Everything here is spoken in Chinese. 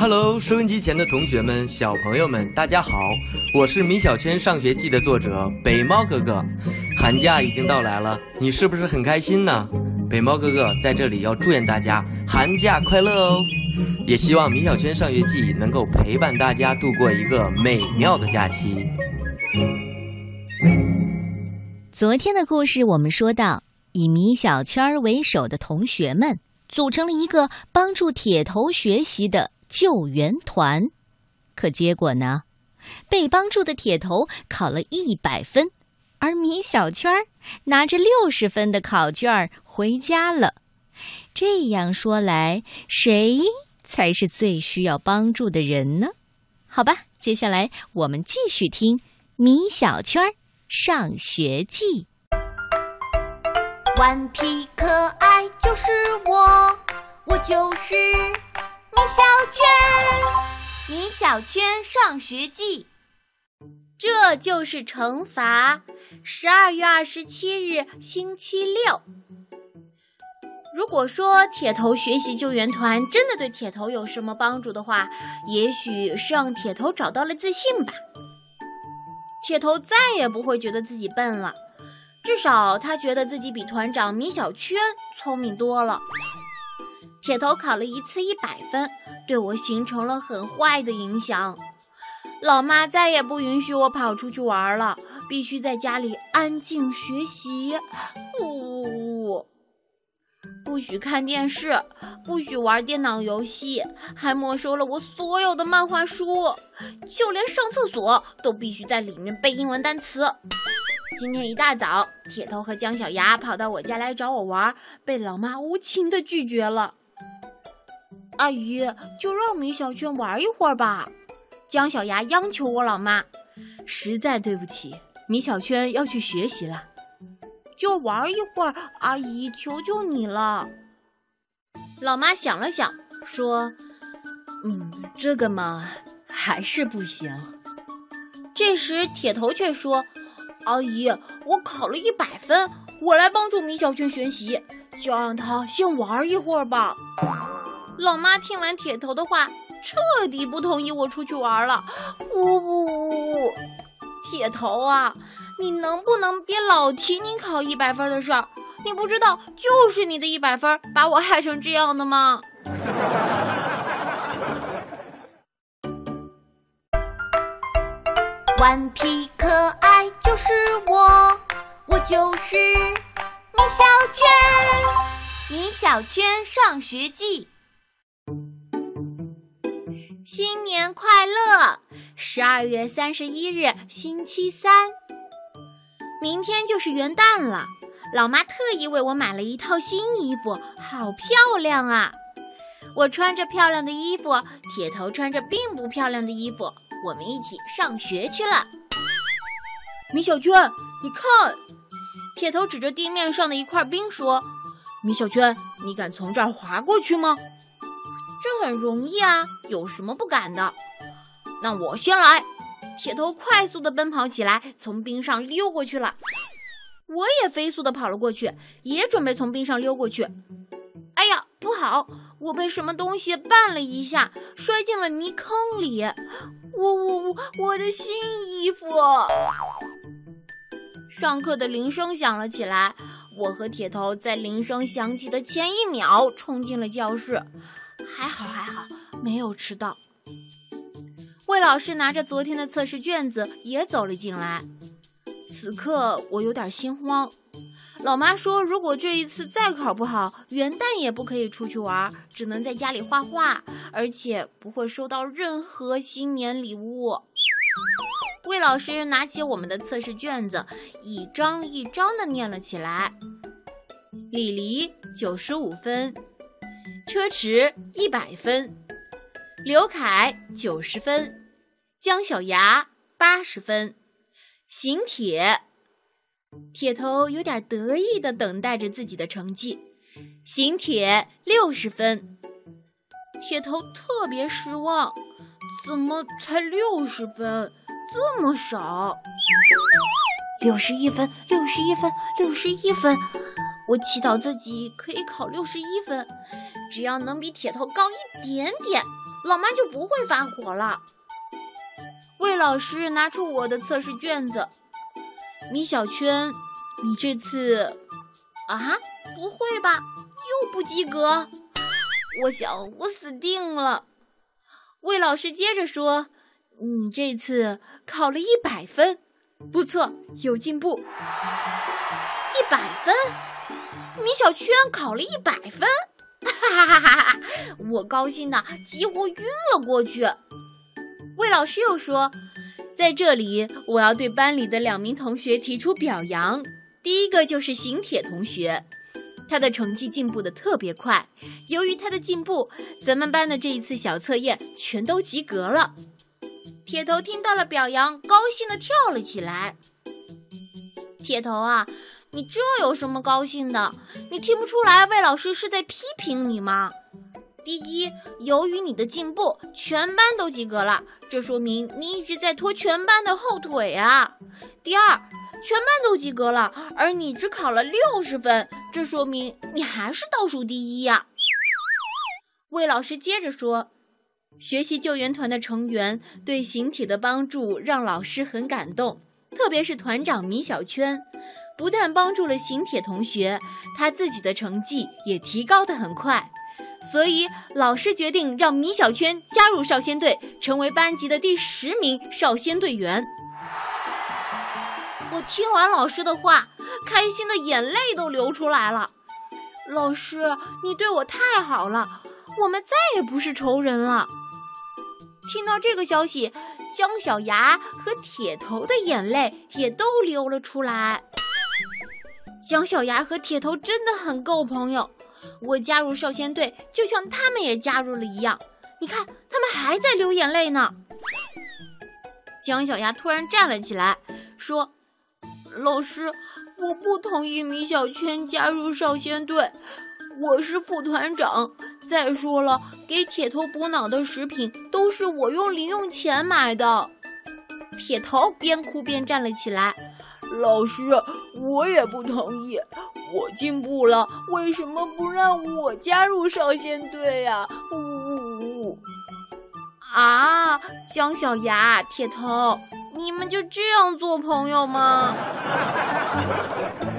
Hello，收音机前的同学们、小朋友们，大家好！我是米小圈上学记的作者北猫哥哥。寒假已经到来了，你是不是很开心呢？北猫哥哥在这里要祝愿大家寒假快乐哦！也希望米小圈上学记能够陪伴大家度过一个美妙的假期。昨天的故事我们说到，以米小圈为首的同学们组成了一个帮助铁头学习的。救援团，可结果呢？被帮助的铁头考了一百分，而米小圈拿着六十分的考卷回家了。这样说来，谁才是最需要帮助的人呢？好吧，接下来我们继续听《米小圈上学记》。顽皮可爱就是我，我就是。米小圈，米小圈上学记，这就是惩罚。十二月二十七日，星期六。如果说铁头学习救援团真的对铁头有什么帮助的话，也许是让铁头找到了自信吧。铁头再也不会觉得自己笨了，至少他觉得自己比团长米小圈聪明多了。铁头考了一次一百分，对我形成了很坏的影响。老妈再也不允许我跑出去玩了，必须在家里安静学习。呜呜呜，不许看电视，不许玩电脑游戏，还没收了我所有的漫画书，就连上厕所都必须在里面背英文单词。今天一大早，铁头和姜小牙跑到我家来找我玩，被老妈无情地拒绝了。阿姨，就让米小圈玩一会儿吧。姜小牙央求我老妈：“实在对不起，米小圈要去学习了，就玩一会儿。”阿姨，求求你了。老妈想了想，说：“嗯，这个嘛，还是不行。”这时铁头却说：“阿姨，我考了一百分，我来帮助米小圈学习，就让他先玩一会儿吧。”老妈听完铁头的话，彻底不同意我出去玩了。呜呜呜，铁头啊，你能不能别老提你考一百分的事儿？你不知道，就是你的一百分把我害成这样的吗？顽皮可爱就是我，我就是米小圈，米小圈上学记。新年快乐！十二月三十一日，星期三，明天就是元旦了。老妈特意为我买了一套新衣服，好漂亮啊！我穿着漂亮的衣服，铁头穿着并不漂亮的衣服，我们一起上学去了。米小圈，你看，铁头指着地面上的一块冰说：“米小圈，你敢从这儿滑过去吗？”这很容易啊，有什么不敢的？那我先来。铁头快速地奔跑起来，从冰上溜过去了。我也飞速地跑了过去，也准备从冰上溜过去。哎呀，不好！我被什么东西绊了一下，摔进了泥坑里。我我我，我的新衣服！上课的铃声响了起来，我和铁头在铃声响起的前一秒冲进了教室。还好还好，没有迟到。魏老师拿着昨天的测试卷子也走了进来。此刻我有点心慌。老妈说，如果这一次再考不好，元旦也不可以出去玩，只能在家里画画，而且不会收到任何新年礼物。魏老师拿起我们的测试卷子，一张一张的念了起来。李黎九十五分。车迟一百分，刘凯九十分，姜小牙八十分，邢铁铁头有点得意的等待着自己的成绩，邢铁六十分，铁头特别失望，怎么才六十分，这么少？六十一分，六十一分，六十一分，我祈祷自己可以考六十一分。只要能比铁头高一点点，老妈就不会发火了。魏老师拿出我的测试卷子，米小圈，你这次啊，不会吧，又不及格？我想我死定了。魏老师接着说：“你这次考了一百分，不错，有进步。一百分，米小圈考了一百分，哈哈哈哈！我高兴的几乎晕了过去。”魏老师又说：“在这里，我要对班里的两名同学提出表扬。第一个就是邢铁同学，他的成绩进步的特别快。由于他的进步，咱们班的这一次小测验全都及格了。”铁头听到了表扬，高兴的跳了起来。铁头啊，你这有什么高兴的？你听不出来魏老师是在批评你吗？第一，由于你的进步，全班都及格了，这说明你一直在拖全班的后腿啊。第二，全班都及格了，而你只考了六十分，这说明你还是倒数第一呀。魏老师接着说，学习救援团的成员对形体的帮助让老师很感动，特别是团长米小圈，不但帮助了邢铁同学，他自己的成绩也提高得很快。所以，老师决定让米小圈加入少先队，成为班级的第十名少先队员。我听完老师的话，开心的眼泪都流出来了。老师，你对我太好了，我们再也不是仇人了。听到这个消息，姜小牙和铁头的眼泪也都流了出来。姜小牙和铁头真的很够朋友。我加入少先队，就像他们也加入了一样。你看，他们还在流眼泪呢。姜小牙突然站了起来，说：“老师，我不同意米小圈加入少先队。我是副团长。再说了，给铁头补脑的食品都是我用零用钱买的。”铁头边哭边站了起来。老师，我也不同意。我进步了，为什么不让我加入少先队呀？呜呜呜！啊，姜小牙、铁头，你们就这样做朋友吗？